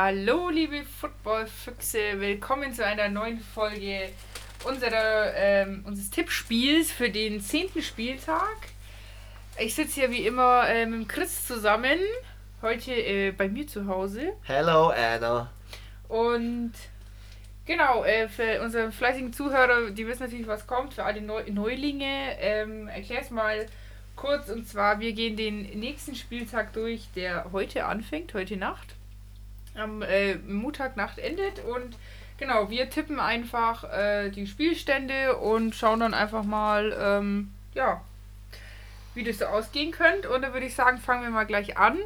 Hallo, liebe Footballfüchse, willkommen zu einer neuen Folge unserer, ähm, unseres Tippspiels für den 10. Spieltag. Ich sitze hier wie immer äh, mit Chris zusammen, heute äh, bei mir zu Hause. Hello, Anna. Und genau, äh, für unsere fleißigen Zuhörer, die wissen natürlich, was kommt. Für alle Neu Neulinge, ähm, erklär es mal kurz. Und zwar, wir gehen den nächsten Spieltag durch, der heute anfängt, heute Nacht am äh, Montagnacht endet. Und genau, wir tippen einfach äh, die Spielstände und schauen dann einfach mal, ähm, ja, wie das so ausgehen könnte. Und dann würde ich sagen, fangen wir mal gleich an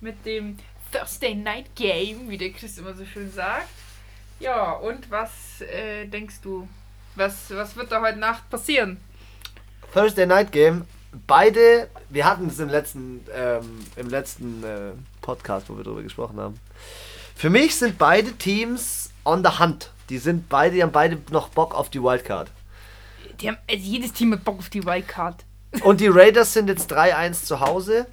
mit dem Thursday Night Game, wie der Chris immer so schön sagt. Ja, und was äh, denkst du? Was, was wird da heute Nacht passieren? Thursday Night Game. Beide, wir hatten es im letzten, ähm, im letzten äh, Podcast, wo wir darüber gesprochen haben. Für mich sind beide Teams on the hunt. Die sind beide, die haben beide noch Bock auf die Wildcard. Die haben, also jedes Team hat Bock auf die Wildcard. Und die Raiders sind jetzt 3-1 zu Hause.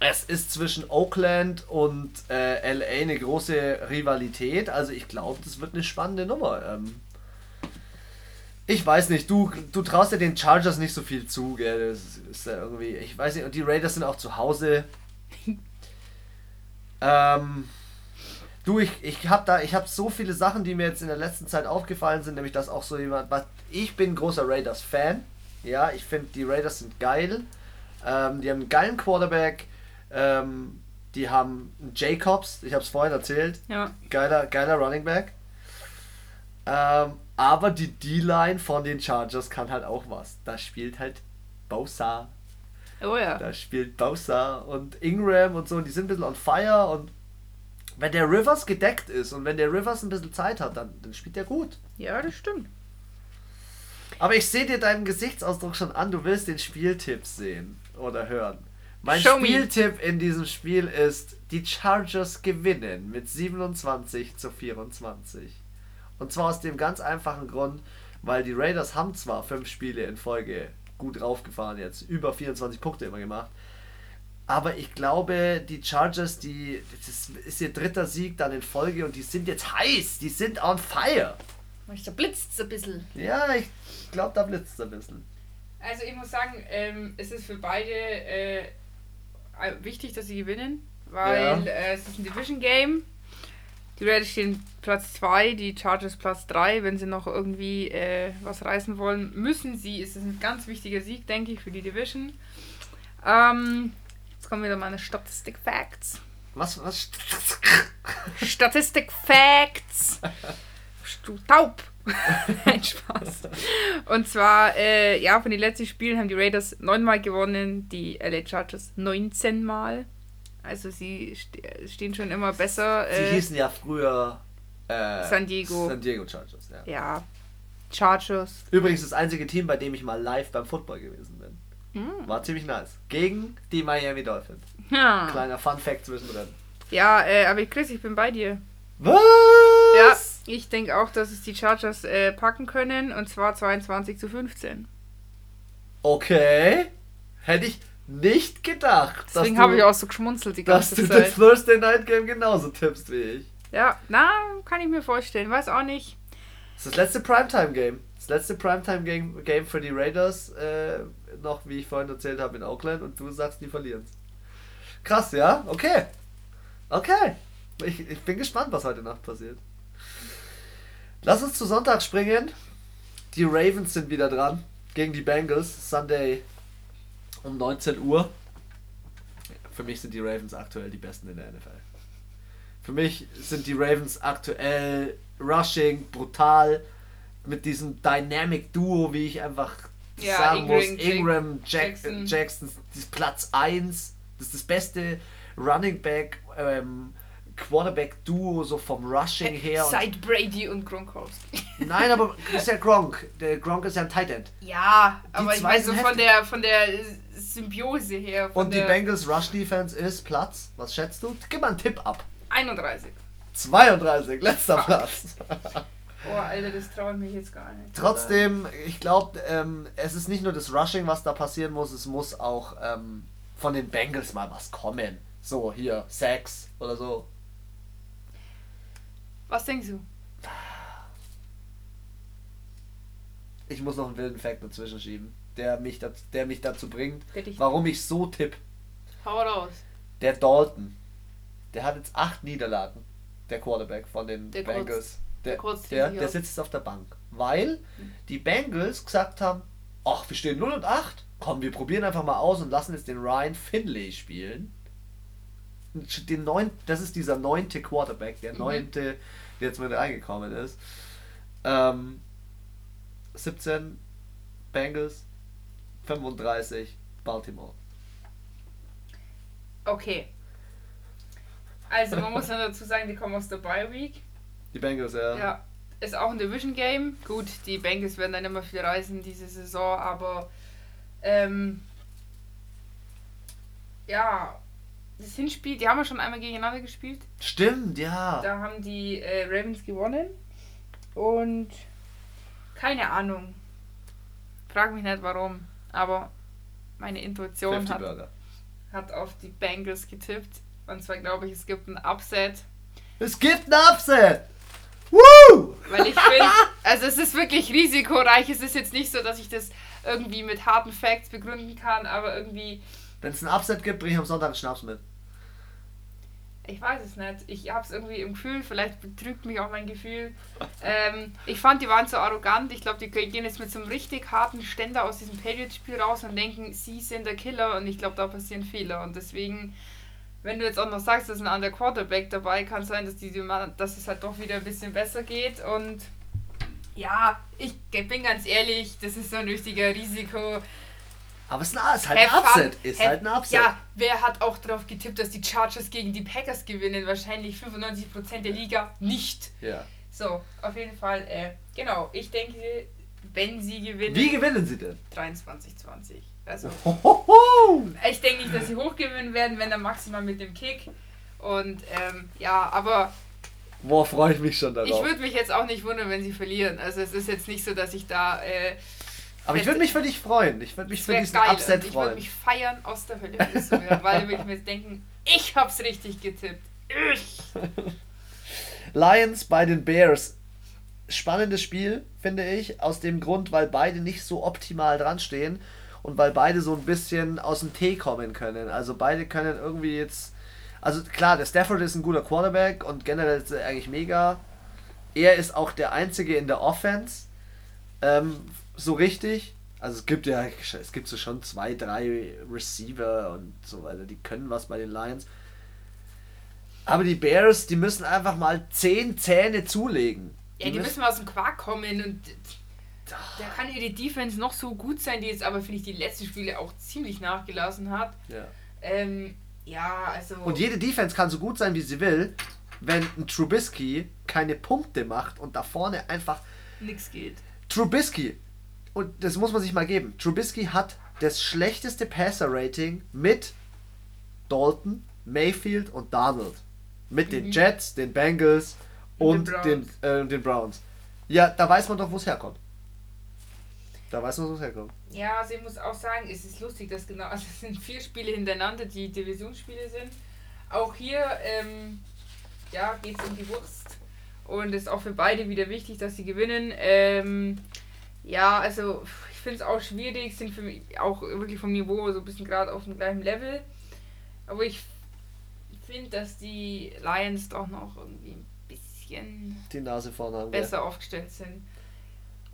Es ist zwischen Oakland und äh, LA eine große Rivalität. Also ich glaube, das wird eine spannende Nummer. Ähm, ich weiß nicht, du, du traust ja den Chargers nicht so viel zu, gell? Das ist ja irgendwie, ich weiß nicht, und die Raiders sind auch zu Hause. ähm, du, ich, ich habe da, ich habe so viele Sachen, die mir jetzt in der letzten Zeit aufgefallen sind, nämlich dass auch so jemand, was, ich bin großer Raiders-Fan. Ja, ich finde, die Raiders sind geil. Ähm, die haben einen geilen Quarterback. Ähm, die haben einen Jacobs, ich habe es vorhin erzählt. Ja. Geiler, geiler Running Back. Ähm, aber die D-Line von den Chargers kann halt auch was. Da spielt halt Bosa. Oh ja. Da spielt Bosa und Ingram und so. Und die sind ein bisschen on fire. Und wenn der Rivers gedeckt ist und wenn der Rivers ein bisschen Zeit hat, dann, dann spielt der gut. Ja, das stimmt. Aber ich sehe dir deinen Gesichtsausdruck schon an, du willst den Spieltipp sehen oder hören. Mein Show me. Spieltipp in diesem Spiel ist, die Chargers gewinnen mit 27 zu 24. Und zwar aus dem ganz einfachen Grund, weil die Raiders haben zwar fünf Spiele in Folge gut raufgefahren jetzt, über 24 Punkte immer gemacht, aber ich glaube, die Chargers, die, das ist ihr dritter Sieg dann in Folge und die sind jetzt heiß, die sind on fire. Da blitzt ein bisschen. Ja, ich glaube, da blitzt es ein bisschen. Also ich muss sagen, ähm, es ist für beide äh, wichtig, dass sie gewinnen, weil Ja. äh, es ist ein Division Game. Die Raiders stehen Platz 2, die Chargers Platz 3. Wenn sie noch irgendwie äh, was reißen wollen, müssen sie. Es ist ein ganz wichtiger Sieg, denke ich, für die Division. Ähm, jetzt kommen wieder meine Statistik Facts. Was, was? Statistik Facts. Du taub? Nein, Spaß. Und zwar, äh, ja, von den letzten Spielen haben die Raiders neunmal gewonnen, die LA Chargers 19 Mal. Also sie ste stehen schon immer besser. Sie Äh, hießen ja früher äh, San Diego. San Diego Chargers, ja. ja, Chargers. Übrigens das einzige Team, bei dem ich mal live beim Football gewesen bin. Hm. War ziemlich nice. Gegen die Miami Dolphins. Ja, Kleiner Fun Fact zwischendrin. ja äh, aber Chris, ich bin bei dir. Was? Ja, ich denke auch, dass es die Chargers äh, packen können. Und zwar 22 zu 15. Okay. Hätte ich nicht gedacht, Deswegen dass habe ich auch so geschmunzelt die dass ganze du das Zeit. Thursday Night Game genauso tippst wie ich. Ja, na, kann ich mir vorstellen. Weiß auch nicht. Das ist das letzte Primetime Game. Das letzte Primetime Game, Game für die Raiders, äh, noch wie ich vorhin erzählt habe in Oakland und du sagst, die verlieren Krass, ja? Okay. Okay. Ich, ich bin gespannt, was heute Nacht passiert. Lass uns zu Sonntag springen. Die Ravens sind wieder dran gegen die Bengals. Sunday um 19 Uhr. Für mich sind die Ravens aktuell die besten in der NFL. Für mich sind die Ravens aktuell rushing, brutal, mit diesem Dynamic Duo, wie ich einfach Ja, sagen muss. Ingram, Jack- Ingram, Jack, Jackson. Jackson, das ist Platz 1. Das ist das beste Running Back, ähm, Quarterback Duo, so vom Rushing her. Seit Brady und Gronkowski. nein, aber ist ja Gronk. Der Gronk ist ja ein Tight End. Ja, aber ich meine so von der von der Symbiose her. Und die Bengals Rush Defense ist Platz. Was schätzt du? Gib mal einen Tipp ab. 31. 32, letzter Platz. Oh, Alter, das traue ich mich jetzt gar nicht. Trotzdem, ich glaube, ähm, es ist nicht nur das Rushing, was da passieren muss, es muss auch ähm, von den Bengals mal was kommen. So, hier, Sacks oder so. Was denkst du? Ich muss noch einen wilden Fact dazwischen schieben, der mich, dat, der mich dazu bringt, warum ich so tipp. Hau raus. Der Dalton, der hat jetzt acht Niederlagen, der Quarterback von den Der Bengals. kurz- der, der kurz der, der sitzt jetzt auf der Bank, weil die Bengals gesagt haben, ach, wir stehen 0 und 8, komm, wir probieren einfach mal aus und lassen jetzt den Ryan Finley spielen. Den neun, das ist dieser neunte Quarterback, der Mhm. neunte, der jetzt mit reingekommen ist. Ähm, 17 Bengals, 35 Baltimore. Okay. Also man muss dann dazu sagen, die kommen aus der Bye Week. Die Bengals, ja. Ja. Ist auch ein Division Game. Gut, die Bengals werden dann immer viel reisen diese Saison, aber ähm, ja, das Hinspiel, die haben ja schon einmal gegeneinander gespielt. Stimmt, ja. Da haben die äh, Ravens gewonnen. Und keine Ahnung. Frag mich nicht warum. Aber meine Intuition 50 hat, hat auf die Bengals getippt. Und zwar glaube ich, es gibt ein Upset. Es gibt ein Upset! Woo! Weil ich finde, also es ist wirklich risikoreich. Es ist jetzt nicht so, dass ich das irgendwie mit harten Facts begründen kann, aber irgendwie, Wenn es ein Upset gibt, bringe ich am Sonntag einen Schnaps mit. Ich weiß es nicht. Ich habe es irgendwie im Gefühl, vielleicht betrügt mich auch mein Gefühl. Ähm, ich fand, die waren so arrogant. Ich glaube, die gehen jetzt mit so einem richtig harten Ständer aus diesem Patriots-Spiel raus und denken, sie sind der Killer und ich glaube, da passieren Fehler. Und deswegen, wenn du jetzt auch noch sagst, dass ein anderer Quarterback dabei kann sein, dass, die, dass es halt doch wieder ein bisschen besser geht und ja, ich bin ganz ehrlich, das ist so ein richtiger Risiko. Aber es ist, ein, ist halt ein Have fun. Upset. Ist Have- halt ein Upset. Ja, wer hat auch darauf getippt, dass die Chargers gegen die Packers gewinnen? Wahrscheinlich 95% der Liga nicht. ja. So, auf jeden Fall, äh, genau, ich denke, wenn sie gewinnen, Wie gewinnen sie denn? 23-20. Also, Hohoho! ich denke nicht, dass sie hochgewinnen werden, wenn dann maximal mit dem Kick. Und ähm, ja, aber Boah, freue ich mich schon darauf. ich würde mich jetzt auch nicht wundern, wenn sie verlieren. Also es ist jetzt nicht so, dass ich da äh, Aber ich würde mich für dich freuen. Ich würde mich für diesen geil. Upset und ich würde freuen. mich feiern aus der Hölle, weil ich mir jetzt denken, ich hab's richtig getippt. Ich. Lions bei den Bears. Spannendes Spiel, finde ich, aus dem Grund, weil beide nicht so optimal dran stehen und weil beide so ein bisschen aus dem Tee kommen können. Also beide können irgendwie jetzt. Also klar, der Stafford ist ein guter Quarterback und generell ist er eigentlich mega. Er ist auch der Einzige in der Offense. Ähm, so richtig. Also es gibt ja, es gibt so schon zwei, drei Receiver und so weiter, die können was bei den Lions. Aber die Bears, die müssen einfach mal zehn Zähne zulegen. Ja, die müssen mal aus dem Quark kommen und da kann ihre Defense noch so gut sein, die jetzt aber, finde ich, die letzten Spiele auch ziemlich nachgelassen hat. Ja. Ähm, ja, also. Und jede Defense kann so gut sein, wie sie will, wenn ein Trubisky keine Punkte macht und da vorne einfach. nix geht. Trubisky, und das muss man sich mal geben, Trubisky hat das schlechteste Passer-Rating mit Dalton, Mayfield und Donald. Mit den Jets, den Bengals und Und den den, äh, den Browns. Ja, da weiß man doch, wo es herkommt. Da weiß man, wo es herkommt. Ja, also ich muss auch sagen, es ist lustig, dass genau, also es sind vier Spiele hintereinander, die Divisionsspiele sind. Auch hier, ähm, ja, geht es um die Wurst. Und es ist auch für beide wieder wichtig, dass sie gewinnen. Ähm, ja, also ich finde es auch schwierig, sind für mich auch wirklich vom Niveau so ein bisschen gerade auf dem gleichen Level. Aber ich finde, dass die Lions doch noch irgendwie ein bisschen Die Nase vorne haben. besser aufgestellt sind.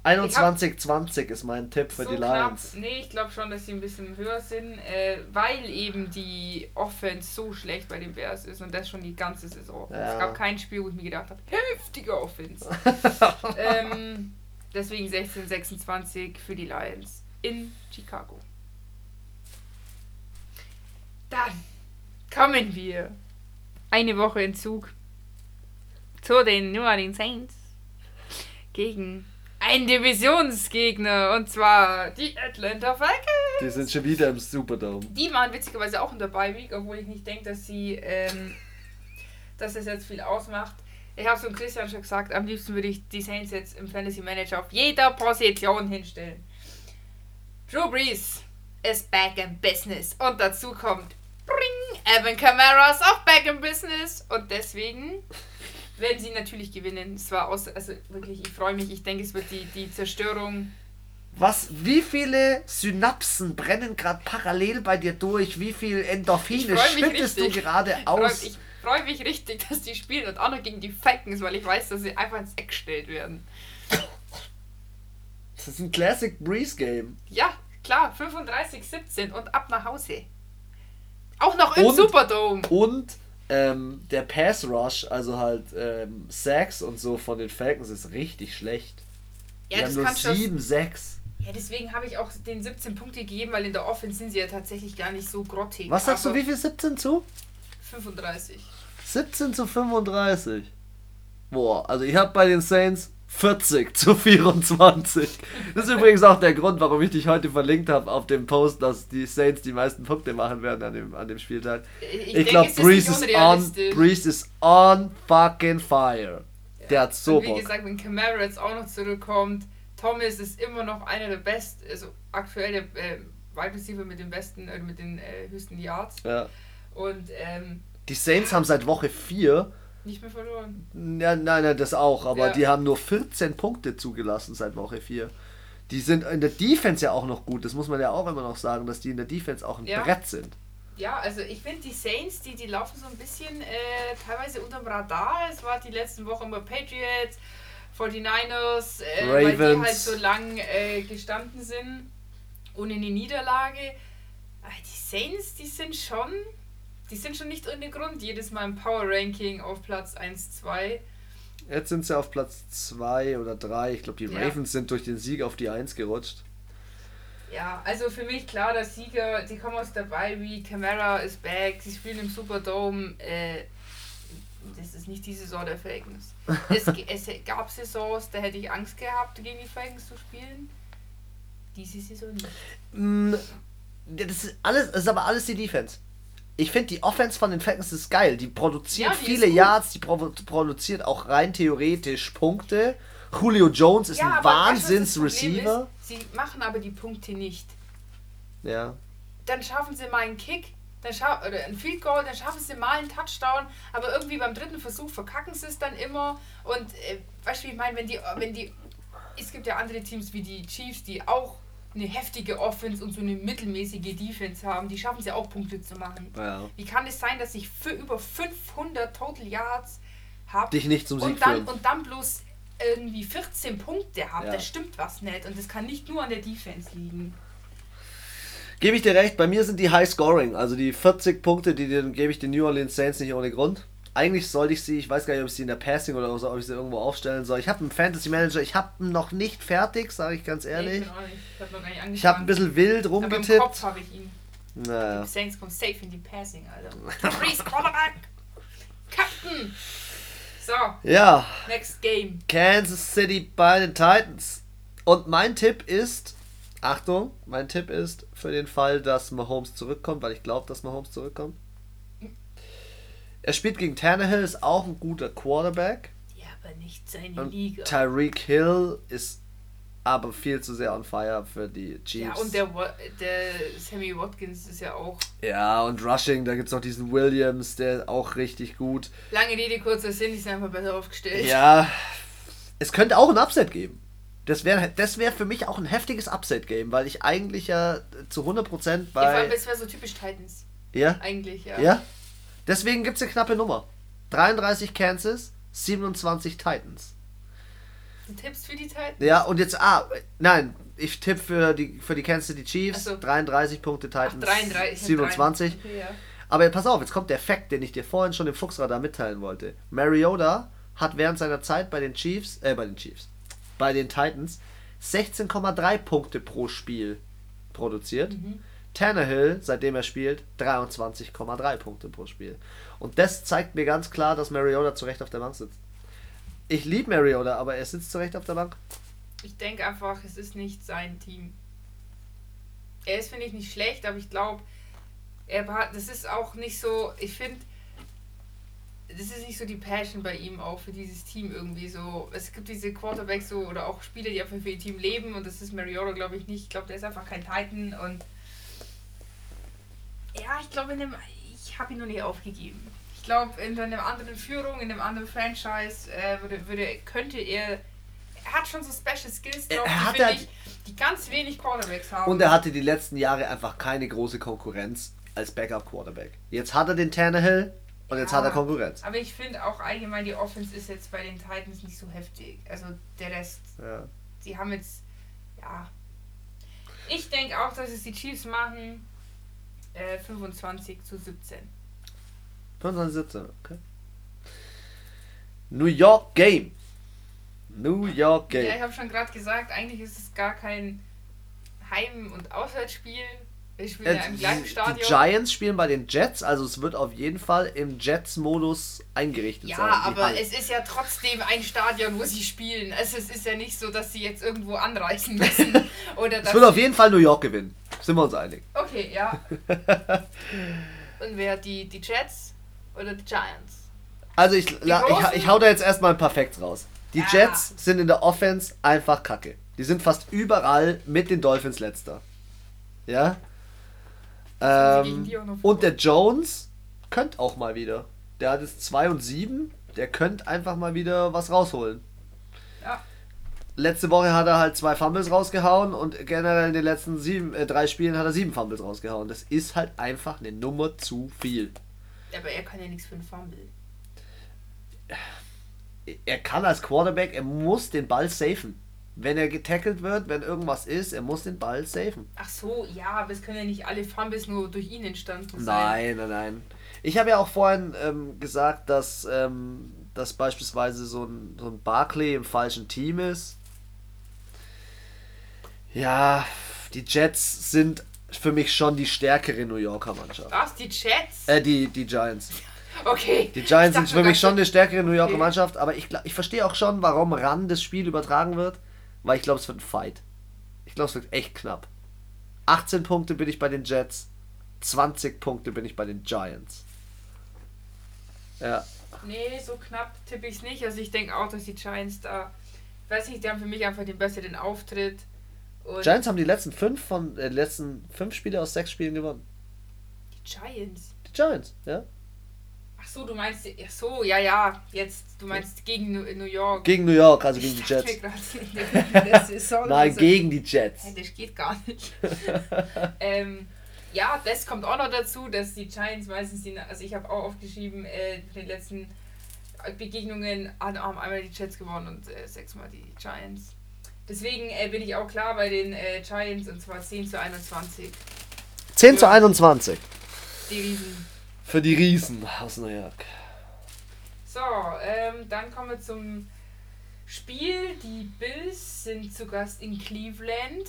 21-20 ist mein Tipp für so die knapp. Lions. Nee, ich glaube schon, dass sie ein bisschen höher sind, äh, weil eben die Offense so schlecht bei den Bears ist und das schon die ganze Saison. Ja. Es gab kein Spiel, wo ich mir gedacht habe, heftige Offense. ähm, deswegen 16-26 für die Lions in Chicago. Dann kommen wir eine Woche in Zug zu den New Orleans Saints gegen einen Divisionsgegner und zwar die Atlanta Falcons. Die sind schon wieder im Superdome. Die waren witzigerweise auch in der Bye Week, obwohl ich nicht denke, dass sie, ähm, dass das jetzt viel ausmacht. Ich habe so Christian schon gesagt, am liebsten würde ich die Saints jetzt im Fantasy Manager auf jeder Position hinstellen. Drew Brees ist back in business und dazu kommt Bring, Evan Kamara ist auch back in business und deswegen werden sie natürlich gewinnen. Es war aus, also wirklich, ich freue mich. Ich denke, es wird die, die Zerstörung. Was, wie viele Synapsen brennen gerade parallel bei dir durch? Wie viel Endorphine schüttest du gerade aus? Ich freue mich richtig, dass die spielen und auch noch gegen die Falcons, weil ich weiß, dass sie einfach ins Eck gestellt werden. Das ist ein Classic Breeze Game. Ja, klar, 35-17 und ab nach Hause. Auch noch im und, Superdome. Und ähm, der Pass Rush, also halt ähm, Sacks und so von den Falcons ist richtig schlecht. Ja, Die das haben nur 7, 6. Ja, deswegen habe ich auch den 17 Punkte gegeben, weil in der Offense sind sie ja tatsächlich gar nicht so grottig. Was sagst du, wie viel 17 zu? 35. 17 zu 35. Boah, also ich habe bei den Saints 40 zu 24. Das ist übrigens auch der Grund, warum ich dich heute verlinkt habe auf dem Post, dass die Saints die meisten Punkte machen werden an dem, an dem Spieltag. Ich, ich glaube, Breeze ist on, Breeze ist on fucking fire. Ja. Der hat so Und Wie Bock. gesagt, wenn Camara jetzt auch noch zurückkommt, Thomas ist immer noch einer der besten, also aktuell der äh, Wide Receiver mit den besten, äh, mit den äh, höchsten Yards. Ja. Und ähm, die Saints haben seit Woche 4 nicht mehr verloren. Ja, nein, nein, das auch, aber ja. die haben nur 14 Punkte zugelassen seit Woche 4. Die sind in der Defense ja auch noch gut, das muss man ja auch immer noch sagen, dass die in der Defense auch ein ja. Brett sind. Ja, also ich finde die Saints, die, die laufen so ein bisschen äh, teilweise unterm Radar. Es war die letzten Wochen immer Patriots, 49ers, äh, weil die halt so lang äh, gestanden sind ohne eine Niederlage. Aber die Saints, die sind schon die sind schon nicht ohne Grund jedes Mal im Power Ranking auf Platz 1, 2. Jetzt sind sie auf Platz 2 oder 3. Ich glaube, die ja. Ravens sind durch den Sieg auf die 1 gerutscht. Ja, also für mich klar, der Sieger, die kommen aus dabei wie Camara ist back, sie spielen im Superdome. Äh, das ist nicht die Saison der Falcons. es, es gab Saisons, da hätte ich Angst gehabt, gegen die Falcons zu spielen. Diese Saison nicht. Mm, das ist alles, das ist aber alles die Defense ich finde die Offense von den Falcons ist geil. Die produziert ja, die viele Yards, die pro produziert auch rein theoretisch Punkte. Julio Jones ist ja, ein Wahnsinns-Receiver. Sie machen aber die Punkte nicht. Ja. Dann schaffen sie mal einen Kick, dann scha oder ein Field Goal, dann schaffen sie mal einen Touchdown, aber irgendwie beim dritten Versuch verkacken sie es dann immer. Und äh, weißt du, wie ich meine, wenn die, wenn die, es gibt ja andere Teams wie die Chiefs, die auch eine heftige Offense und so eine mittelmäßige Defense haben, die schaffen es ja auch Punkte zu machen. Ja. Wie kann es sein, dass ich für über 500 Total Yards habe dich nicht zum Sieg und dann, und dann bloß irgendwie 14 Punkte habe? Ja. Da stimmt was nicht und das kann nicht nur an der Defense liegen. Gebe ich dir recht, bei mir sind die High Scoring, also die 40 Punkte, die gebe ich den New Orleans Saints nicht ohne Grund eigentlich sollte ich sie, ich weiß gar nicht, ob ich sie in der Passing oder so, ob ich sie irgendwo aufstellen soll. Ich habe einen Fantasy Manager, ich habe ihn noch nicht fertig, sage ich ganz ehrlich. Nee, ich, habe noch gar nicht angefangen. Ich habe ein bisschen wild rumgetippt. Aber im Kopf habe ich ihn. Naja. Die Saints kommen safe in die Passing, Alter. Freeze, Quarterback! Captain! So. Ja. Next Game. Kansas City bei den Titans. Und mein Tipp ist, Achtung, mein Tipp ist für den Fall, dass Mahomes zurückkommt, weil ich glaube, dass Mahomes zurückkommt. Er spielt gegen Tannehill, ist auch ein guter Quarterback. Ja, aber nicht seine und Liga. Tyreek Hill ist aber viel zu sehr on fire für die Chiefs. Ja, und der, der Sammy Watkins ist ja auch. Ja, und Rushing, da gibt es noch diesen Williams, der auch richtig gut. Lange Rede, kurzer Sinn, die sind einfach besser aufgestellt. Ja, es könnte auch ein Upset geben. Das wäre das wär für mich auch ein heftiges Upset-Game, weil ich eigentlich ja zu 100% bei. Ja, vor allem, das wäre so typisch Titans. Ja? Eigentlich, ja. Ja? Deswegen gibt es eine knappe Nummer. 33 Kansas, 27 Titans. Du tippst für die Titans? Ja, und jetzt, ah, nein, ich tippe für die, für die Kansas City Chiefs, so. 33 Punkte Titans, Ach, 33, 27. Okay, ja. Aber pass auf, jetzt kommt der Fakt, den ich dir vorhin schon im Fuchsradar mitteilen wollte. Mariota hat während seiner Zeit bei den Chiefs, äh, bei den Chiefs, bei den Titans 16,3 Punkte pro Spiel produziert. Mhm. Tannehill, seitdem er spielt, 23,3 Punkte pro Spiel. Und das zeigt mir ganz klar, dass Mariota zu Recht auf der Bank sitzt. Ich liebe Mariota, aber er sitzt zu Recht auf der Bank. Ich denke einfach, es ist nicht sein Team. Er ist, finde ich, nicht schlecht, aber ich glaube, das ist auch nicht so, ich finde, das ist nicht so die Passion bei ihm auch für dieses Team irgendwie so. Es gibt diese Quarterbacks so oder auch Spieler, die einfach für ihr Team leben und das ist Mariota, glaube ich, nicht. Ich glaube, der ist einfach kein Titan und ja, ich glaube, ich habe ihn noch nicht aufgegeben. Ich glaube, in einer anderen Führung, in einem anderen Franchise äh, würde, würde, könnte er. Er hat schon so Special Skills drauf, Er die, hat ja- ich, die ganz wenig Quarterbacks haben. Und er hatte die letzten Jahre einfach keine große Konkurrenz als Backup-Quarterback. Jetzt hat er den Tannehill und jetzt Ja. hat er Konkurrenz. Aber ich finde auch allgemein, die Offense ist jetzt bei den Titans nicht so heftig. Also der Rest, Ja. sie haben jetzt, ja. Ich denke auch, dass es die Chiefs machen. Äh, 25 zu 17. 25, 17, okay. New York Game. New York Ja, ich Game. habe schon gerade gesagt, eigentlich ist es gar kein Heim- und Auswärtsspiel. Wir spielen ja Äh, im die, gleichen die Stadion. Giants spielen bei den Jets, also es wird auf jeden Fall im Jets-Modus eingerichtet Ja, sein. die aber Halle. es ist ja trotzdem ein Stadion, wo sie spielen. Also es ist ja nicht so, dass sie jetzt irgendwo anreisen müssen. Oder es wird auf jeden Fall New York gewinnen. Sind wir uns einig. Okay, ja. Und wer die, die Jets oder die Giants? Also ich, la, ich, ich hau da jetzt erstmal ein paar Facts raus. Die Ja. Jets sind in der Offense einfach kacke. Die sind fast überall mit den Dolphins letzter. Ja? Ähm, und der Jones könnte auch mal wieder. Der hat jetzt 2 und 7. Der könnte einfach mal wieder was rausholen. Letzte Woche hat er halt zwei Fumbles rausgehauen und generell in den letzten sieben, äh, drei Spielen hat er sieben Fumbles rausgehauen. Das ist halt einfach eine Nummer zu viel. Aber er kann ja nichts für einen Fumble. er kann als Quarterback, er muss den Ball safen. Wenn er getackelt wird, wenn irgendwas ist, er muss den Ball safen. Ach so, ja, aber es können ja nicht alle Fumbles nur durch ihn entstanden sein. Nein, nein, nein. Ich habe ja auch vorhin ähm, gesagt, dass, ähm, dass beispielsweise so ein, so ein Barkley im falschen Team ist. Ja, die Jets sind für mich schon die stärkere New Yorker Mannschaft. Was, die Jets? Äh, die, die Giants. Okay. Die Giants Ich sind für mich schon eine stärkere New Yorker Okay. Mannschaft, aber ich, ich verstehe auch schon, warum ran das Spiel übertragen wird, weil ich glaube, es wird ein Fight. Ich glaube, es wird echt knapp. 18 Punkte bin ich bei den Jets, 20 Punkte bin ich bei den Giants. Ja, Nee, so knapp tippe ich es nicht. Also ich denke auch, dass die Giants da, weiß nicht, die haben für mich einfach den besseren Auftritt. Und Giants haben die letzten fünf von äh, letzten fünf Spiele aus sechs Spielen gewonnen. die Giants. Die Giants, ja. Ach so, du meinst, ach so, ja, ja, jetzt, du meinst gegen New New York. Gegen New York, also gegen die Ich dachte Jets. Saison Nein, also- gegen die Jets. Hä, das geht gar nicht. ähm, ja, das kommt auch noch dazu, dass die Giants meistens, die, also ich habe auch aufgeschrieben, äh, den letzten Begegnungen haben haben einmal die Jets gewonnen und äh, sechsmal die Giants. Deswegen äh, bin ich auch klar bei den äh, Giants und zwar 10 zu 21. 10 zu 21 Die Riesen. für die Riesen aus New York. So, ähm, dann kommen wir zum Spiel. Die Bills sind zu Gast in Cleveland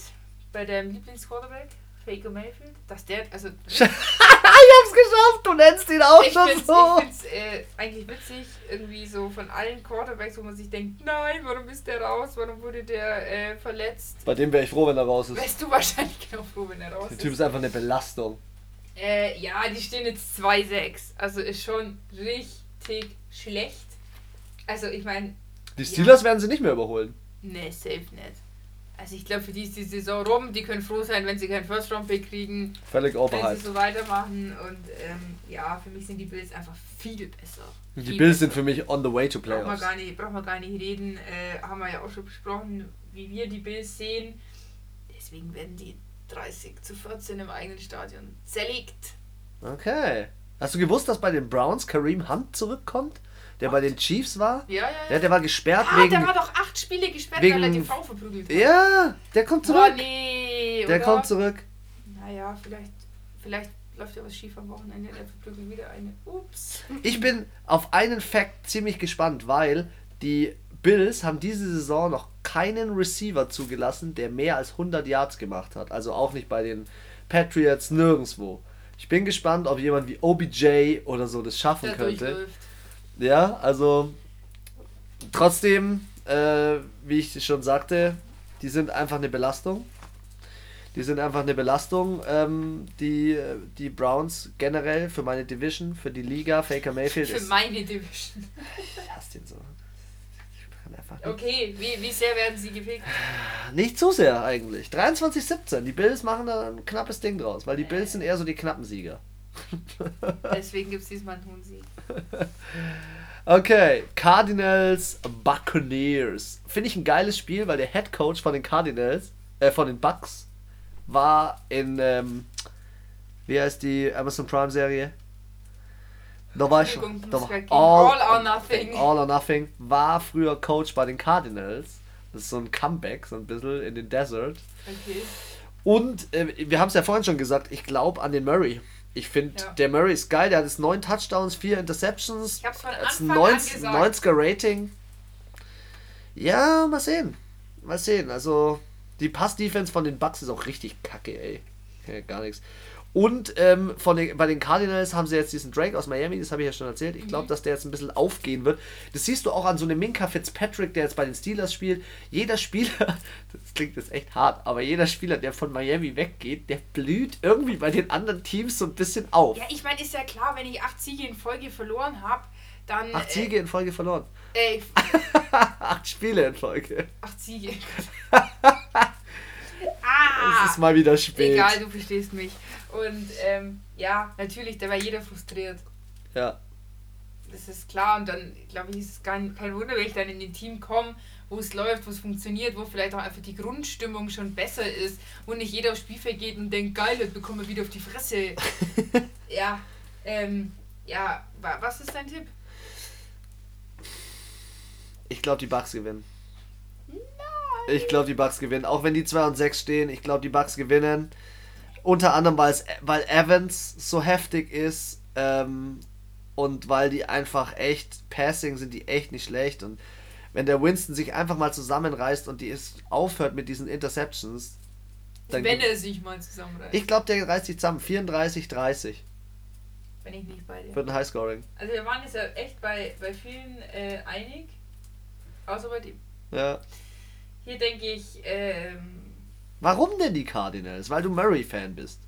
bei deinem Lieblingsquarterback, Faker Mayfield. Dass der, also geschafft, du nennst ihn auch ich schon find's, so. ich find's äh, eigentlich witzig, irgendwie so von allen Quarterbacks, wo man sich denkt, nein, warum ist der raus, warum wurde der äh, verletzt? Bei dem wäre ich froh, wenn er raus ist. Wärst du wahrscheinlich genau froh, wenn er raus Der Typ ist. ist einfach eine Belastung. Äh, ja, die stehen jetzt 2-6. Also ist schon richtig schlecht. Also ich meine, Die Steelers werden sie nicht mehr überholen. ne, safe nicht. Also ich glaube, für die ist die Saison rum. Die können froh sein, wenn sie keinen First-Round-Pick kriegen, Völlig wenn overhyped. sie so weitermachen. Und ähm, ja, für mich sind die Bills einfach viel besser. Die Viel Bills besser. sind für mich on the way to Braucht man playoffs. gar nicht, braucht man gar nicht reden. Äh, haben wir ja auch schon besprochen, wie wir die Bills sehen. Deswegen werden die 30 zu 14 im eigenen Stadion zerlegt. Okay. Hast du gewusst, dass bei den Browns Kareem Hunt zurückkommt? Der bei den Chiefs war? Ja, ja, Ja, ja. der war gesperrt Ah, wegen. der war doch acht Spiele gesperrt, wegen- weil er die Frau verprügelt hat. Ja, der kommt zurück. nee, der oder? kommt zurück. Naja, vielleicht, vielleicht läuft ja was schief am Wochenende, der verprügelt wieder eine. Ups. Ich bin auf einen Fact ziemlich gespannt, weil die Bills haben diese Saison noch keinen Receiver zugelassen, der mehr als 100 Yards gemacht hat. Also auch nicht bei den Patriots, nirgendwo. Ich bin gespannt, ob jemand wie OBJ oder so das schaffen Der könnte. durchläuft. Ja, also trotzdem, äh, wie ich schon sagte, die sind einfach eine Belastung. Die sind einfach eine Belastung. Ähm, die, die Browns generell für meine Division, für die Liga, Faker Mayfield Für ist. meine Division. Ich hasse den so. Okay, wie, wie sehr werden sie gepickt? Nicht zu sehr eigentlich. 23-17. Die Bills machen da ein knappes Ding draus, weil die Bills sind eher so die knappen Sieger. Deswegen gibt es diesmal einen Huhnsieg. Okay, Cardinals Buccaneers. Finde ich ein geiles Spiel, weil der Head Coach von den Cardinals, äh, von den Bucks, war in, ähm, wie heißt die Amazon Prime Serie? Da war ich da war weggehen. All or Nothing. All or Nothing war früher Coach bei den Cardinals. Das ist so ein Comeback, so ein bisschen in den Desert. Okay. Und äh, wir haben es ja vorhin schon gesagt, ich glaube an den Murray. Ich finde, Ja. der Murray ist geil. Der hat jetzt neun Touchdowns, vier Interceptions. Ich hab's von Anfang an 90, gesagt. 90er Rating. Ja, mal sehen. Mal sehen. Also, die Pass-Defense von den Bucks ist auch richtig kacke, ey. Ja, gar nichts. Und ähm, von den, bei den Cardinals haben sie jetzt diesen Drake aus Miami, das habe ich ja schon erzählt. Ich Mhm. glaube, dass der jetzt ein bisschen aufgehen wird. Das siehst du auch an so einem Minka Fitzpatrick, der jetzt bei den Steelers spielt. Jeder Spieler, das klingt jetzt echt hart, aber jeder Spieler, der von Miami weggeht, der blüht irgendwie bei den anderen Teams so ein bisschen auf. Ja, ich meine, ist ja klar, wenn ich acht Siege in Folge verloren habe, dann. Acht Siege in Folge verloren. Äh, äh, Acht Spiele in Folge. acht Siege. Es ah! ist mal wieder spät. Egal, du verstehst mich. Und ähm, ja, natürlich, da war jeder frustriert. Ja. Das ist klar. Und dann, glaube ich, ist es kein, kein Wunder, wenn ich dann in ein Team komme, wo es läuft, wo es funktioniert, wo vielleicht auch einfach die Grundstimmung schon besser ist, wo nicht jeder aufs Spielfeld geht und denkt, geil, jetzt bekommen wir wieder auf die Fresse. ja, ähm, ja, wa- was ist dein Tipp? Ich glaube, die Bucks gewinnen. Ich glaube, die Bucks gewinnen. Auch wenn die 2 und 6 stehen, ich glaube, die Bucks gewinnen. Unter anderem, weil, es, weil Evans so heftig ist ähm, und weil die einfach echt, Passing sind die echt nicht schlecht. Und wenn der Winston sich einfach mal zusammenreißt und die ist, aufhört mit diesen Interceptions, dann wenn er sich mal zusammenreißt. ich glaube, der reißt sich zusammen. 34-30 Bin ich nicht bei dir. wird ein Highscoring. Also wir waren jetzt ja echt bei, bei vielen äh, einig, außer bei dem. Ja. Hier denke ich, ähm, Warum denn die Cardinals? Weil du Murray-Fan bist.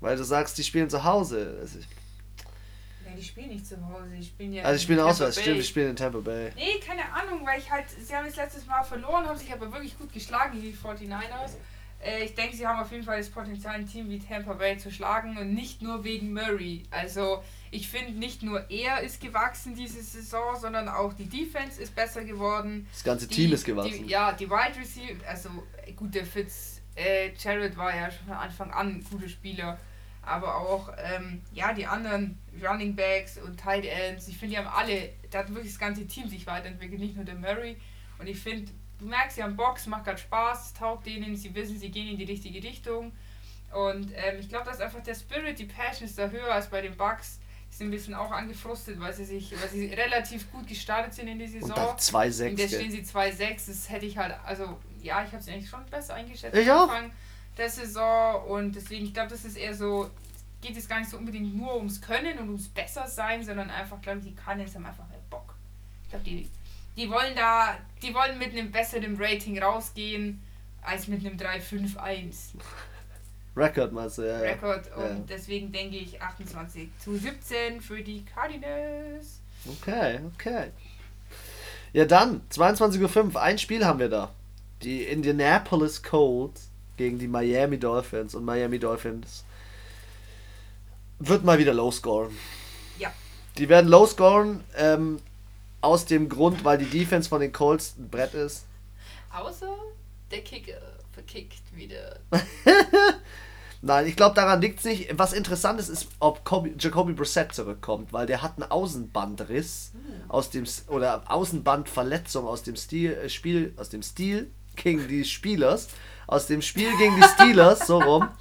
Weil du sagst, die spielen zu Hause. Also, ja, die spielen nicht zu Hause, die spielen ja also die spielen auswärts, stimmt, die spielen in Tampa Bay. Nee, keine Ahnung, weil ich halt, sie haben das letztes Mal verloren, haben sich aber wirklich gut geschlagen, die 49ers. Äh, ich denke, sie haben auf jeden Fall das Potenzial, ein Team wie Tampa Bay zu schlagen und nicht nur wegen Murray. Also, ich finde, nicht nur er ist gewachsen diese Saison, sondern auch die Defense ist besser geworden. Das ganze Die- Team ist gewachsen. Die, ja, die Wide Receiver, also äh, gut, der Fitz äh, Jared war ja schon von Anfang an ein guter Spieler. Aber auch, ähm, ja, die anderen Running Backs und Tight Ends, ich finde, die haben alle, da hat wirklich das ganze Team sich weiterentwickelt, nicht nur der Murray. Und ich finde, du merkst, sie haben Box, macht gerade Spaß, es taugt denen, sie wissen, sie gehen in die richtige Richtung. Und ähm, ich glaube, dass einfach der Spirit, die Passion ist da höher als bei den Bucks. Die sind ein bisschen auch angefrustet, weil sie sich, weil sie relativ gut gestartet sind in die Saison. Und dann 2-6. Und jetzt gell? stehen sie 2-6. Das hätte ich halt, also ja, ich habe sie eigentlich schon besser eingeschätzt Ich am auch. Anfang der Saison. Und deswegen, ich glaube, das ist eher so, geht es gar nicht so unbedingt nur ums Können und ums Bessersein, sondern einfach, glaube ich, die Cardinals haben einfach mehr Bock. Ich glaube, die, die wollen da, die wollen mit einem besseren Rating rausgehen als mit einem 3-5-1 Record du, ja. Und Ja. deswegen denke ich 28 zu 17 für die Cardinals. Okay, okay. Ja, dann, 22.05 Uhr, ein Spiel haben wir da. Die Indianapolis Colts gegen die Miami Dolphins. Und Miami Dolphins wird mal wieder low scoren. Ja. Die werden low scoren, ähm, aus dem Grund, weil die Defense von den Colts ein Brett ist. Außer der Kicker verkickt wieder. Nein, ich glaube, daran liegt es nicht. Was interessant ist, ist, ob Kobe, Jacoby Brissett zurückkommt, weil der hat einen Außenbandriss aus dem oder Außenbandverletzung aus dem Stil, äh, Spiel, aus dem Stil gegen die Steelers, aus dem Spiel gegen die Steelers, so rum.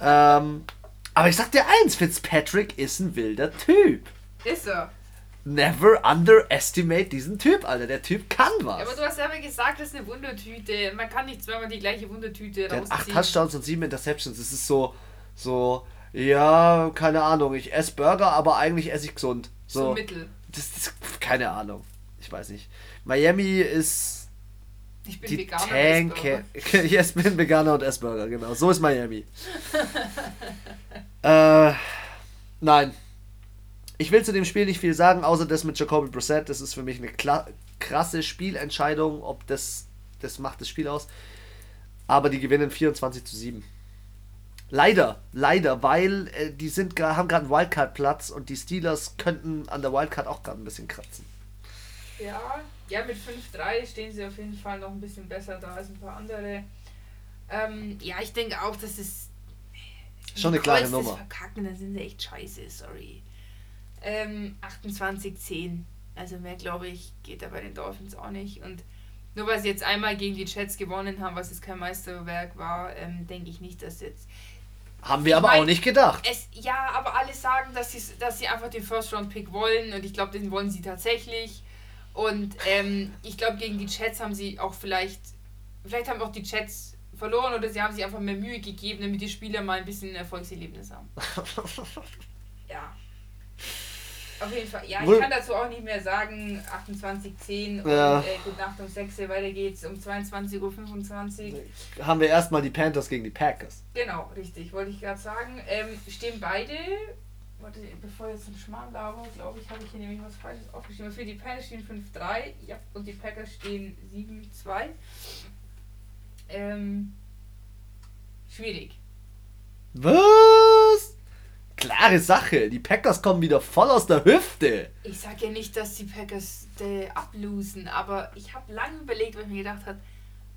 Ähm, aber ich sag dir eins, Fitzpatrick ist ein wilder Typ. Ist er. Never underestimate diesen Typ, Alter. Der Typ kann was. Aber du hast selber gesagt, das ist eine Wundertüte. Man kann nicht zweimal die gleiche Wundertüte Der hat acht rausziehen. Touchdowns und sieben Interceptions. Das ist so, so, ja, keine Ahnung. Ich esse Burger, aber eigentlich esse ich gesund. So So, mittel. das ist keine Ahnung. Ich weiß nicht. Miami ist Ich bin die Veganer. Tanke. Ich esse- bin Veganer und esse Burger, genau. So ist Miami. äh, nein. Ich will zu dem Spiel nicht viel sagen, außer das mit Jacoby Brissett. Das ist für mich eine krasse Spielentscheidung, ob das, das macht das Spiel aus. Aber die gewinnen 24 zu 7. Leider, leider, weil äh, die sind haben gerade einen Wildcard-Platz und die Steelers könnten an der Wildcard auch gerade ein bisschen kratzen. Ja, ja, mit 5-3 stehen sie auf jeden Fall noch ein bisschen besser da als ein paar andere. Ähm, ja, ich denke auch, dass es. Schon eine klare Nummer. Verkacken, dann sind sie echt scheiße, sorry. Ähm, 28-10. Also mehr, glaube ich, geht da bei den Dolphins auch nicht. Und nur weil sie jetzt einmal gegen die Jets gewonnen haben, was jetzt kein Meisterwerk war, ähm, denke ich nicht, dass jetzt. Haben wir aber mein- auch nicht gedacht. Es, ja, aber alle sagen, dass sie, dass sie einfach den First-Round-Pick wollen und ich glaube, den wollen sie tatsächlich. Und ähm, ich glaube, gegen die Jets haben sie auch vielleicht, vielleicht haben auch die Jets verloren oder sie haben sich einfach mehr Mühe gegeben, damit die Spieler mal ein bisschen ein Erfolgserlebnis haben. Ja. Auf jeden Fall. Ja, ich kann dazu auch nicht mehr sagen. 28.10 und Ja. äh, gute Nacht um 6 Uhr, weiter geht's um 22.25 Uhr. Haben wir erstmal die Panthers gegen die Packers. Genau, richtig, wollte ich gerade sagen. Ähm, stehen beide, warte, bevor ich jetzt einen Schmarrn laber, glaube ich, habe ich hier nämlich was Falsches aufgeschrieben. Für die Panthers stehen 5-3 ja, und die Packers stehen 7-2. Ähm, schwierig. Was? Klare Sache. Die Packers kommen wieder voll aus der Hüfte. Ich sage ja nicht, dass die Packers äh, ablosen, aber ich habe lange überlegt, weil ich mir gedacht habe,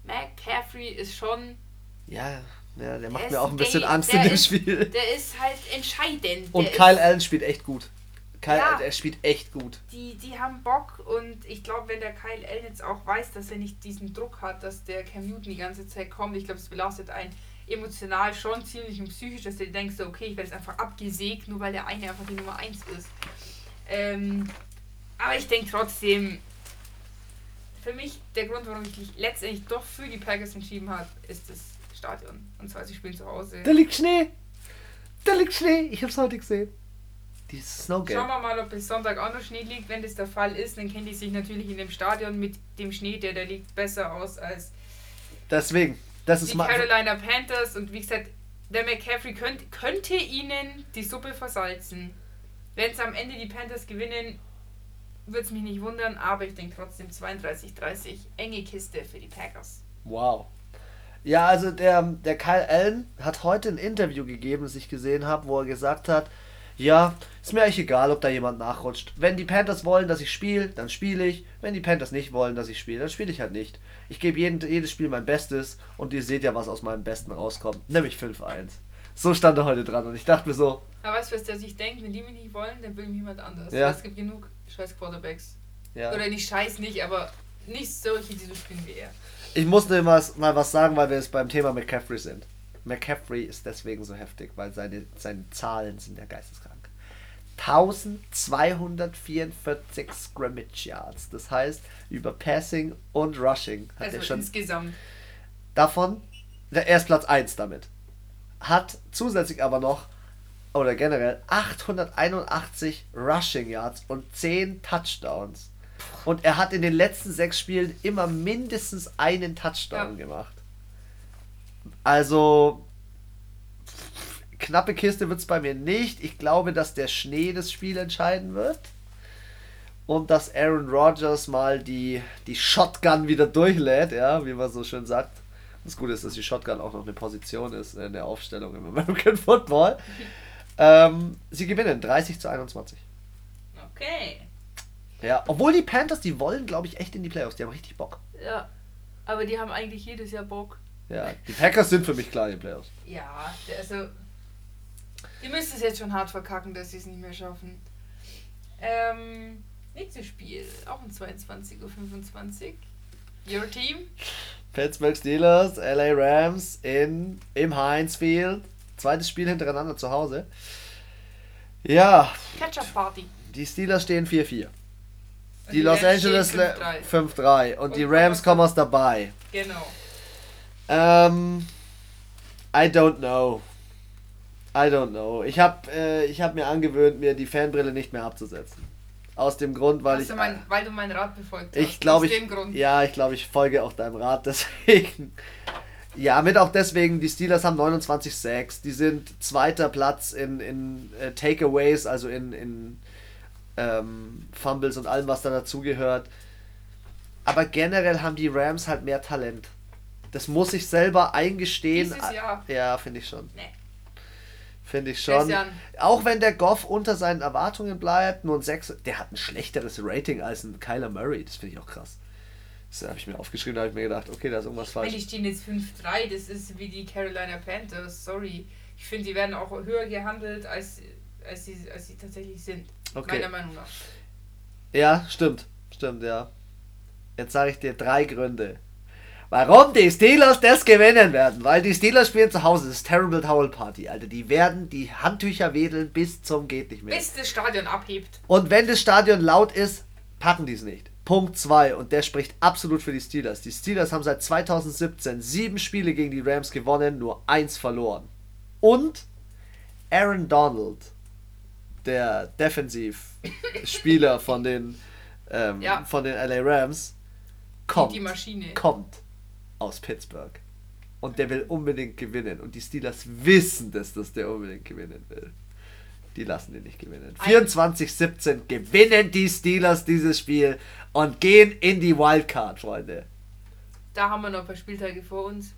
McCaffrey ist schon, Ja, ja der macht mir auch ein bisschen der- Angst der in dem ist- Spiel. der ist halt entscheidend. Und Kyle ist, Allen spielt echt gut. Kyle, Ja. er spielt echt gut. die, die haben Bock und ich glaube, wenn der Kyle Allen jetzt auch weiß, dass er nicht diesen Druck hat, dass der Cam Newton die ganze Zeit kommt, ich glaube, es belastet einen emotional schon ziemlich und psychisch, dass du denkst, okay, ich werde jetzt einfach abgesägt, nur weil der eine einfach die Nummer 1 ist. Ähm, aber ich denke trotzdem, für mich der Grund, warum ich mich letztendlich doch für die Packers entschieden habe, ist das Stadion. Und zwar, sie spielen zu Hause. Da liegt Schnee. Da liegt Schnee. Ich hab's heute gesehen. Dieses Snow Schauen wir mal, ob bis Sonntag auch noch Schnee liegt. Wenn das der Fall ist, dann kennen die sich natürlich in dem Stadion mit dem Schnee, der da liegt, besser aus als Deswegen. Das ist die. Carolina Panthers. Und wie gesagt, der McCaffrey könnt, könnte ihnen die Suppe versalzen. Wenn es am Ende die Panthers gewinnen, würde es mich nicht wundern, aber ich denke trotzdem 32-30. Enge Kiste für die Packers. Wow. Ja, also der, der Kyle Allen hat heute ein Interview gegeben, das ich gesehen habe, wo er gesagt hat, ja, ist mir eigentlich egal, ob da jemand nachrutscht. Wenn die Panthers wollen, dass ich spiele, dann spiele ich. Wenn die Panthers nicht wollen, dass ich spiele, dann spiele ich halt nicht. Ich gebe jedes Spiel mein Bestes und ihr seht ja, was aus meinem Besten rauskommt. Nämlich 5-1. So stand er heute dran und ich dachte mir so, Aber weißt du, was der sich denkt? Wenn die mich nicht wollen, dann will mich jemand anders. Ja. Es gibt genug scheiß Quarterbacks. ja. Oder nicht scheiß nicht, aber nicht solche, die so spielen wie er. Ich muss nur mal, mal was sagen, weil wir jetzt beim Thema McCaffrey sind. McCaffrey ist deswegen so heftig, weil seine, seine Zahlen sind ja geisteskrank. 1244 Scrimmage Yards. Das heißt, über Passing und Rushing hat Also er schon insgesamt. davon, der er ist Platz 1 damit. Hat zusätzlich aber noch, oder generell, 881 Rushing Yards und 10 Touchdowns. Und er hat in den letzten sechs Spielen immer mindestens einen Touchdown Ja. gemacht. Also, knappe Kiste wird es bei mir nicht. Ich glaube, dass der Schnee das Spiel entscheiden wird. Und dass Aaron Rodgers mal die, die Shotgun wieder durchlädt, ja, wie man so schön sagt. Das Gute ist, dass die Shotgun auch noch eine Position ist in der Aufstellung im American Football. Ähm, sie gewinnen 30 zu 21. Okay. Ja, obwohl die Panthers, die wollen, glaube ich, echt in die Playoffs. Die haben richtig Bock. Ja. Aber die haben eigentlich jedes Jahr Bock. Ja, die Packers sind für mich klar den Playoffs. Ja, also. Die müssen es jetzt schon hart verkacken, dass sie es nicht mehr schaffen. Ähm, nächstes Spiel, auch um 22.25 Uhr. Your Team? Pittsburgh Steelers, LA Rams in, im Heinz Field. Zweites Spiel hintereinander zu Hause. Ja, Catch-up Party. die Steelers stehen 4-4. Und Die Los Rams Angeles 5-3. 5-3 und die Und Rams kommen aus dabei. Genau. Ähm, I don't know. I don't know. Ich habe äh, ich hab mir angewöhnt, mir die Fanbrille nicht mehr abzusetzen. Aus dem Grund, weil ich du mein, weil du meinen Rat befolgt hast. ich glaube Aus ich dem Grund. ja, ich glaube ich folge auch deinem Rat deswegen. Ja, mit auch deswegen, die Steelers haben 29 Sacks, die sind zweiter Platz in, in äh, Takeaways, also in, in ähm, Fumbles und allem, was da dazugehört. Aber generell haben die Rams halt mehr Talent. Das muss ich selber eingestehen. Dieses Jahr. Ja, finde ich schon. Nee. Finde ich schon. Christian. Auch wenn der Goff unter seinen Erwartungen bleibt, nur ein 6, der hat ein schlechteres Rating als ein Kyler Murray. Das finde ich auch krass. Das habe ich mir aufgeschrieben, da habe ich mir gedacht, okay, da ist irgendwas falsch. die stehen jetzt 5-3, das ist wie die Carolina Panthers, sorry. Ich finde, die werden auch höher gehandelt, als, als, sie, als sie tatsächlich sind. Okay. Meiner Meinung nach. Ja, stimmt. Stimmt, ja. Jetzt sage ich dir drei Gründe. Warum die Steelers das gewinnen werden. Weil die Steelers spielen zu Hause. Das ist Terrible Towel Party, Alter. Die werden die Handtücher wedeln bis zum geht nicht mehr. Bis das Stadion abhebt. Und wenn das Stadion laut ist, packen die es nicht. Punkt 2. Und der spricht absolut für die Steelers. Die Steelers haben seit 2017 sieben Spiele gegen die Rams gewonnen, nur eins verloren. Und Aaron Donald, der Defensivspieler von den, ähm, Ja. von den LA Rams, kommt, Die Maschine. kommt aus Pittsburgh. Und der will unbedingt gewinnen. Und die Steelers wissen das, dass der unbedingt gewinnen will. Die lassen den nicht gewinnen. 24-17 gewinnen die Steelers dieses Spiel und gehen in die Wildcard, Freunde. Da haben wir noch ein paar Spieltage vor uns.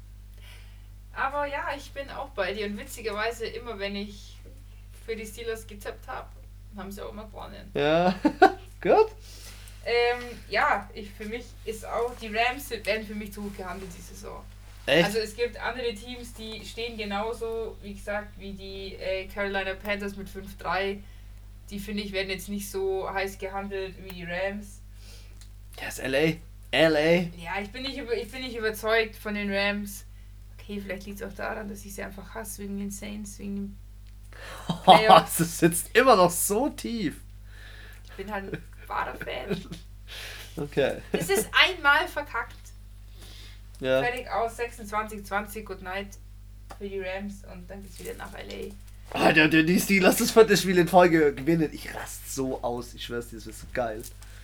Aber ja, ich bin auch bei dir. Und witzigerweise, immer wenn ich für die Steelers gezappt habe, haben sie auch immer gewonnen. Ja, gut. Ähm, ja, ich, für mich ist auch, die Rams werden für mich zu hoch gehandelt die Saison. Echt? Also es gibt andere Teams, die stehen genauso, wie gesagt, wie die äh, Carolina Panthers mit 5-3. Die finde ich werden jetzt nicht so heiß gehandelt wie die Rams. ja, ist LA. LA. Ja, ich bin nicht, über, ich bin nicht überzeugt von den Rams. Okay, vielleicht liegt es auch daran, dass ich sie einfach hasse wegen den Saints, wegen dem. Playoffs. das sitzt immer noch so tief. Ich bin halt ein wahrer Fan. Okay. Es ist einmal verkackt. Ja. Fertig aus 26-20, good night für die Rams und dann geht's wieder nach LA. Alter, die die Steelers das vierte Spiel in Folge gewinnen. Ich rast so aus. Ich schwör's dir, das wird so geil.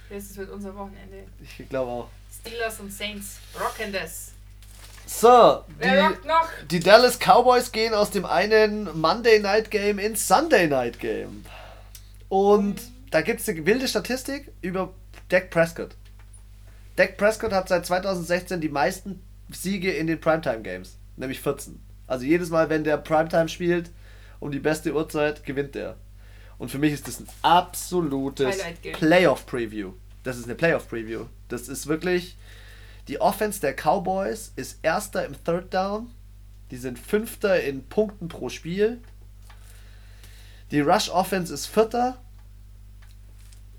Das wird unser Wochenende. Ich glaube auch. Steelers und Saints rocken das. So, Wer die, rockt noch? die Dallas Cowboys gehen aus dem einen Monday Night Game ins Sunday Night Game. Und da gibt es eine wilde Statistik über Dak Prescott. Dak Prescott hat seit 2016 die meisten Siege in den Primetime Games, nämlich 14. Also jedes Mal, wenn der Primetime spielt, um die beste Uhrzeit, gewinnt er. Und für mich ist das ein absolutes Highlight Game. Playoff Preview. Das ist eine Playoff Preview. Das ist wirklich die Offense der Cowboys ist erster im Third Down. Die sind fünfter in Punkten pro Spiel. Die Rush Offense ist vierter.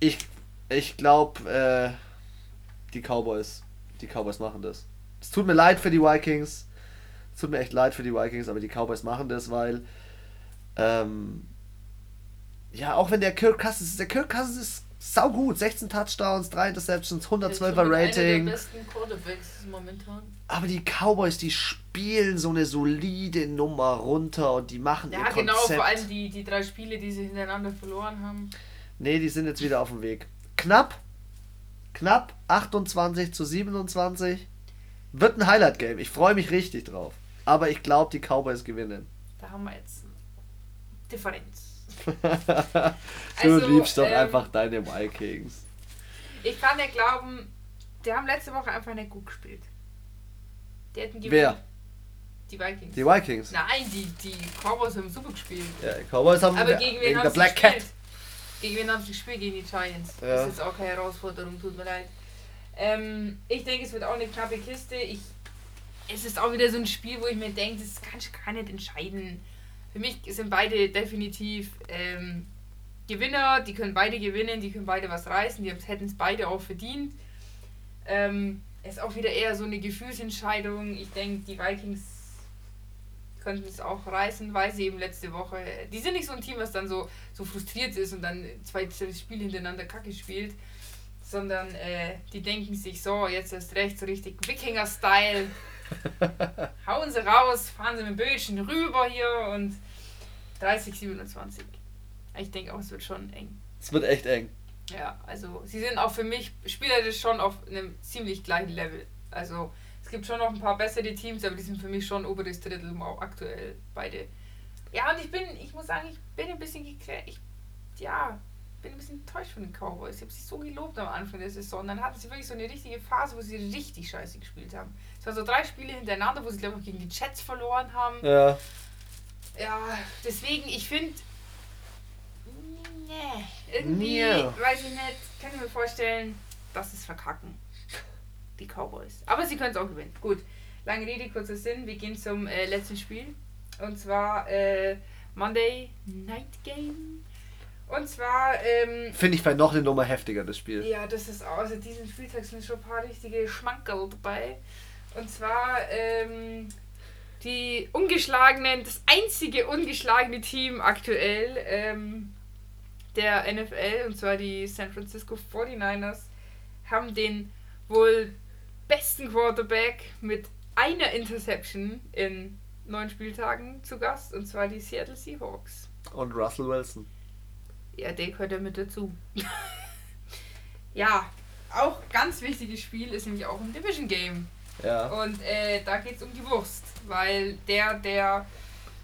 Ich, ich glaube, äh, die Cowboys, die Cowboys machen das. Es tut mir leid für die Vikings. Es tut mir echt leid für die Vikings, aber die Cowboys machen das, weil ähm, ja, auch wenn der Kirk Cousins, der Kirk Cousins ist saugut, 16 Touchdowns, 3 Interceptions, 112er Einer der Rating. Aber die Cowboys, die spielen so eine solide Nummer runter und die machen Ja, ihr genau, Konzept. vor allem die, die drei Spiele, die sie hintereinander verloren haben. Nee, die sind jetzt wieder auf dem Weg. Knapp. Knapp 28 zu 27. Wird ein Highlight-Game. Ich freue mich richtig drauf. Aber ich glaube, die Cowboys gewinnen. Da haben wir jetzt eine Differenz. du Also, liebst doch ähm, einfach deine Vikings. Ich kann ja glauben, die haben letzte Woche einfach nicht gut gespielt. Die hätten gewinnen. Wer? Die Vikings. Die Vikings. Nein, die, die Cowboys haben super gespielt. Ja, die Cowboys haben Aber gegen wen haben der Black gespielt? Cat. Gegen wen haben sie gespielt? Gegen die Giants. Ja. Das ist jetzt auch keine Herausforderung, tut mir leid. Ähm, ich denke, es wird auch eine knappe Kiste. Ich, es ist auch wieder so ein Spiel, wo ich mir denke, das kannst du gar nicht entscheiden. Für mich sind beide definitiv ähm, Gewinner. Die können beide gewinnen, die können beide was reißen. Die hätten es beide auch verdient. Ähm, es ist auch wieder eher so eine Gefühlsentscheidung. Ich denke, die Vikings könnten es auch reißen, weil sie eben letzte Woche. Die sind nicht so ein Team, was dann so, so frustriert ist und dann zwei Spiele hintereinander Kacke spielt. Sondern äh, die denken sich so, jetzt erst recht, so richtig Wikinger-Style. Hauen sie raus, fahren sie mit dem Bötchen rüber hier und 30, 27. Ich denke auch, es wird schon eng. Es wird echt eng. Ja, also sie sind auch für mich spielerisch schon auf einem ziemlich gleichen Level. Also es gibt schon noch ein paar bessere Teams, aber die sind für mich schon oberes Drittel auch aktuell beide. Ja, und ich bin, ich muss sagen, ich bin ein bisschen ich, ja, bin ein bisschen enttäuscht von den Cowboys. Ich habe sie so gelobt am Anfang der Saison. Dann hatten sie wirklich so eine richtige Phase, wo sie richtig scheiße gespielt haben. Es waren so drei Spiele hintereinander, wo sie, glaube ich, gegen die Jets verloren haben. Ja. Ja, deswegen, ich finde. Nee, irgendwie, Nee. weiß ich nicht, kann ich mir vorstellen, dass es verkacken. Die Cowboys. Aber sie können es auch gewinnen. Gut, lange Rede, kurzer Sinn. Wir gehen zum äh, letzten Spiel. Und zwar äh, Monday Night Game. Und zwar, ähm, Finde ich bei noch eine Nummer heftiger, das Spiel. ja, das ist außer diesem Spieltag sind schon ein paar richtige Schmankerl dabei. Und zwar ähm, die ungeschlagenen, das einzige ungeschlagene Team aktuell ähm, der NFL, und zwar die San Francisco 49ers, haben den wohl besten Quarterback mit einer Interception in neun Spieltagen zu Gast, und zwar die Seattle Seahawks. Und Russell Wilson. Ja, der gehört ja mit dazu. ja, auch ganz wichtiges Spiel ist nämlich auch ein Division Game. Ja. Und äh, da geht es um die Wurst. Weil der, der.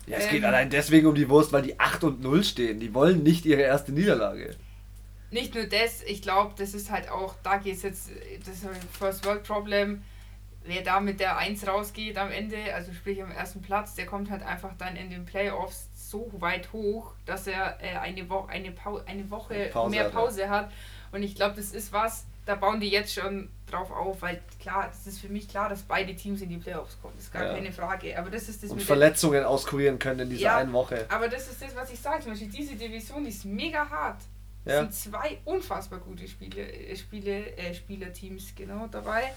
Ja, es Ähm, geht allein deswegen um die Wurst, weil die 8 und 0 stehen. Die wollen nicht ihre erste Niederlage. Nicht nur das, ich glaube, das ist halt auch, da geht es jetzt, das ist ein First World Problem. Wer da mit der 1 rausgeht am Ende, also sprich am ersten Platz, der kommt halt einfach dann in den Playoffs so weit hoch, dass er äh, eine, Wo eine, Pau eine Woche Pause mehr hat. Pause hat. Und ich glaube, das ist was, da bauen die jetzt schon drauf auf, weil klar, es ist für mich klar, dass beide Teams in die Playoffs kommen. Das ist gar Ja. keine Frage. Aber das ist das Und Verletzungen auskurieren können in dieser Ja. einen Woche. aber das ist das, was ich sage. Zum Beispiel diese Division, die ist mega hart. Es Ja. sind zwei unfassbar gute Spiele, äh, Spiele, äh, Spielerteams genau dabei.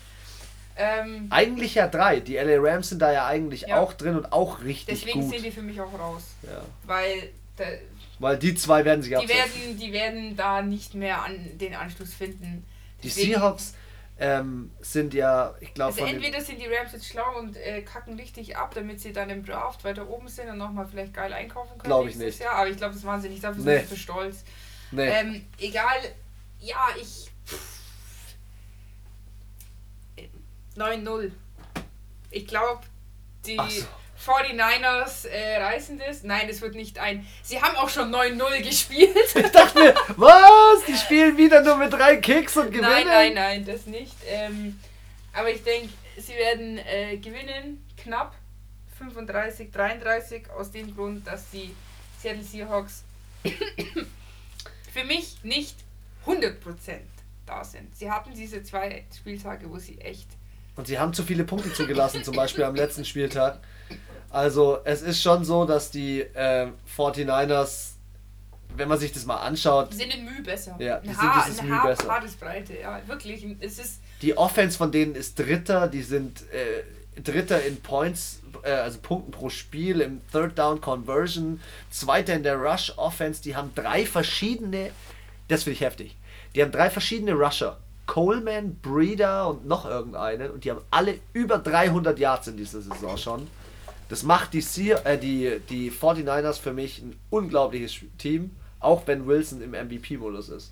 Ähm, Eigentlich ja drei. Die LA Rams sind da ja eigentlich Ja. auch drin und auch richtig deswegen gut. sind die für mich auch raus. Ja. Weil da, Weil die zwei werden sich die, absetzen. werden, die werden da nicht mehr an den Anschluss finden. Die Deswegen- Seahawks ähm, sind ja, ich glaube, Also entweder sind die Rams jetzt schlau und äh, kacken richtig ab, damit sie dann im Draft weiter oben sind und nochmal vielleicht geil einkaufen können Glaub ich nicht. Jahr. Aber ich glaube, das machen sie nicht, dafür Nee. sind sie zu stolz. Nee, Ähm, egal, ja, ich. 9-0. Ich glaube, die so. 49ers äh, reißen das. Nein, es wird nicht ein. Sie haben auch schon 9-0 gespielt. ich dachte mir, was? Die spielen wieder nur mit drei Kicks und gewinnen? nein, nein, nein, das nicht. Ähm, aber ich denke, sie werden äh, gewinnen, knapp 35, 33, aus dem Grund, dass die Seattle Seahawks für mich nicht 100% da sind. Sie hatten diese zwei Spieltage, wo sie echt. Und sie haben zu viele Punkte zugelassen, zum Beispiel am letzten Spieltag. Also es ist schon so, dass die äh, 49ers, wenn man sich das mal anschaut, Die sind in Mühe besser. Ja, die ein sind Haar, dieses ein Mühe Haar, besser. Haaresbreite, ja, wirklich. Es ist. die Offense von denen ist Dritter, die sind äh, Dritter in Points, äh, also Punkten pro Spiel, im Third Down Conversion, Zweiter in der Rush Offense, die haben drei verschiedene, das finde ich heftig, die haben drei verschiedene Rusher. Coleman, Breeder und noch irgendeinen und die haben alle über 300 Yards in dieser Saison schon. Das macht die, Se äh, die, die 49ers für mich ein unglaubliches Team, auch wenn Wilson im MVP-Modus ist.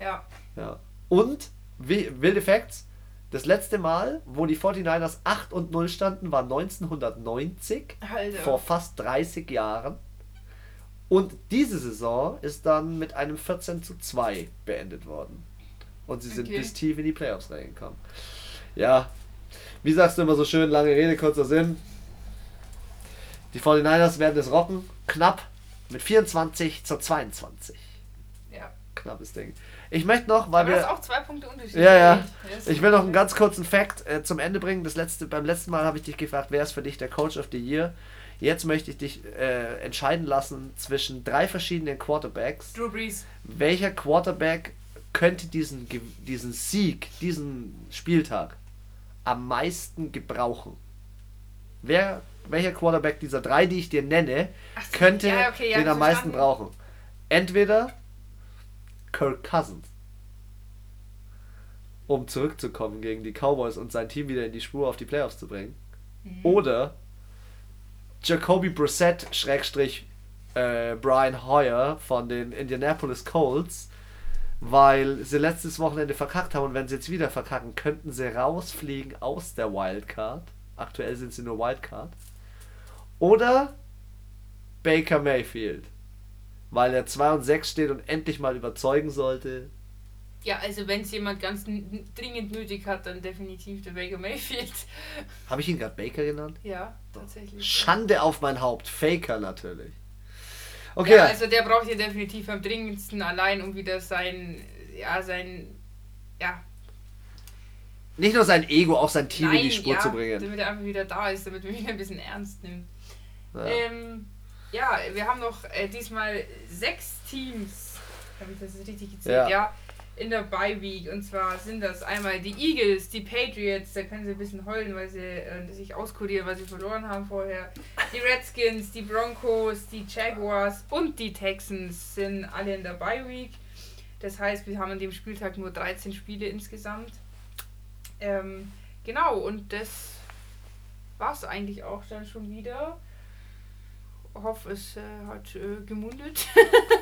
Ja, Ja. Und, wi- wilde Facts, das letzte Mal, wo die 49ers 8 und 0 standen, war 1990, Alter. vor fast 30 Jahren. Und diese Saison ist dann mit einem 14 zu 2 beendet worden. Und sie sind Okay. bis tief in die Playoffs reingekommen. Ja, wie sagst du immer so schön, lange Rede, kurzer Sinn. Die 49ers werden es rocken, knapp mit 24 zu 22. ja. Knappes Ding. Ich möchte noch, weil Aber wir. auch zwei Punkte Unterschied. Ja, ja. Ich will noch einen ganz kurzen Fact äh, zum Ende bringen. Das letzte, beim letzten Mal habe ich dich gefragt, wer ist für dich der Coach of the Year? Jetzt möchte ich dich äh, entscheiden lassen zwischen drei verschiedenen Quarterbacks. Drew Brees. Welcher Quarterback könnte diesen, diesen Sieg, diesen Spieltag am meisten gebrauchen? Wer, welcher Quarterback dieser drei, die ich dir nenne, so, könnte ja, okay, ja, den am meisten brauchen? Entweder Kirk Cousins, um zurückzukommen gegen die Cowboys und sein Team wieder in die Spur auf die Playoffs zu bringen. Mhm. Oder Jacoby Brissett, Schrägstrich äh, Brian Hoyer von den Indianapolis Colts, weil sie letztes Wochenende verkackt haben und wenn sie jetzt wieder verkacken, könnten sie rausfliegen aus der Wildcard. Aktuell sind sie nur Wildcard. Oder Baker Mayfield, weil er 2 und 6 steht und endlich mal überzeugen sollte Ja, also wenn es jemand ganz dringend nötig hat, dann definitiv der Baker Mayfield. Habe ich ihn gerade Baker genannt? Ja, tatsächlich. Schande auf mein Haupt. Faker natürlich. Okay. Ja, also der braucht hier definitiv am dringendsten allein, um wieder sein, ja, sein, ja. Nicht nur sein Ego, auch sein Team Nein, in die Spur ja, zu bringen. Damit er einfach wieder da ist, damit man ihn ein bisschen ernst nimmt. Ja, ähm, ja wir haben noch äh, diesmal sechs Teams, habe ich das richtig gezählt, ja. ja in der Bye Week. Und zwar sind das einmal die Eagles, die Patriots, da können sie ein bisschen heulen, weil sie äh, sich auskurieren, weil sie verloren haben vorher. Die Redskins, die Broncos, die Jaguars und die Texans sind alle in der Bye Week. Das heißt, wir haben an dem Spieltag nur 13 Spiele insgesamt. Ähm, genau, und das war es eigentlich auch dann schon wieder hoffe, es äh, hat äh, gemundet.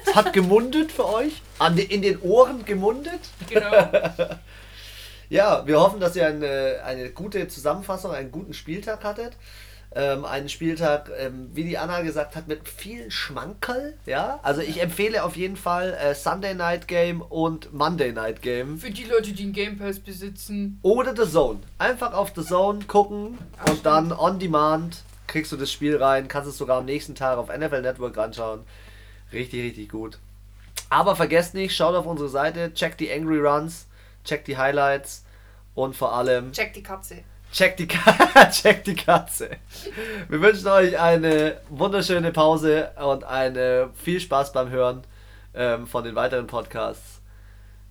es hat gemundet für euch? An in den Ohren gemundet? Genau. ja, wir hoffen, dass ihr eine, eine gute Zusammenfassung, einen guten Spieltag hattet. Ähm, einen Spieltag, ähm, wie die Anna gesagt hat, mit vielen Schmankerl. Ja, also ich empfehle auf jeden Fall äh, Sunday Night Game und Monday Night Game. Für die Leute, die einen Game Pass besitzen. Oder The Zone. Einfach auf The Zone gucken Ach, und stimmt. dann on demand kriegst du das Spiel rein, kannst es sogar am nächsten Tag auf NFL Network anschauen. Richtig, richtig gut. Aber vergesst nicht, schaut auf unsere Seite, checkt die Angry Runs, checkt die Highlights und vor allem. Checkt die Katze. Checkt die, checkt die Katze. Wir wünschen euch eine wunderschöne Pause und eine viel Spaß beim Hören ähm, von den weiteren Podcasts.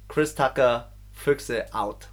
Chris Tucker, Füchse out.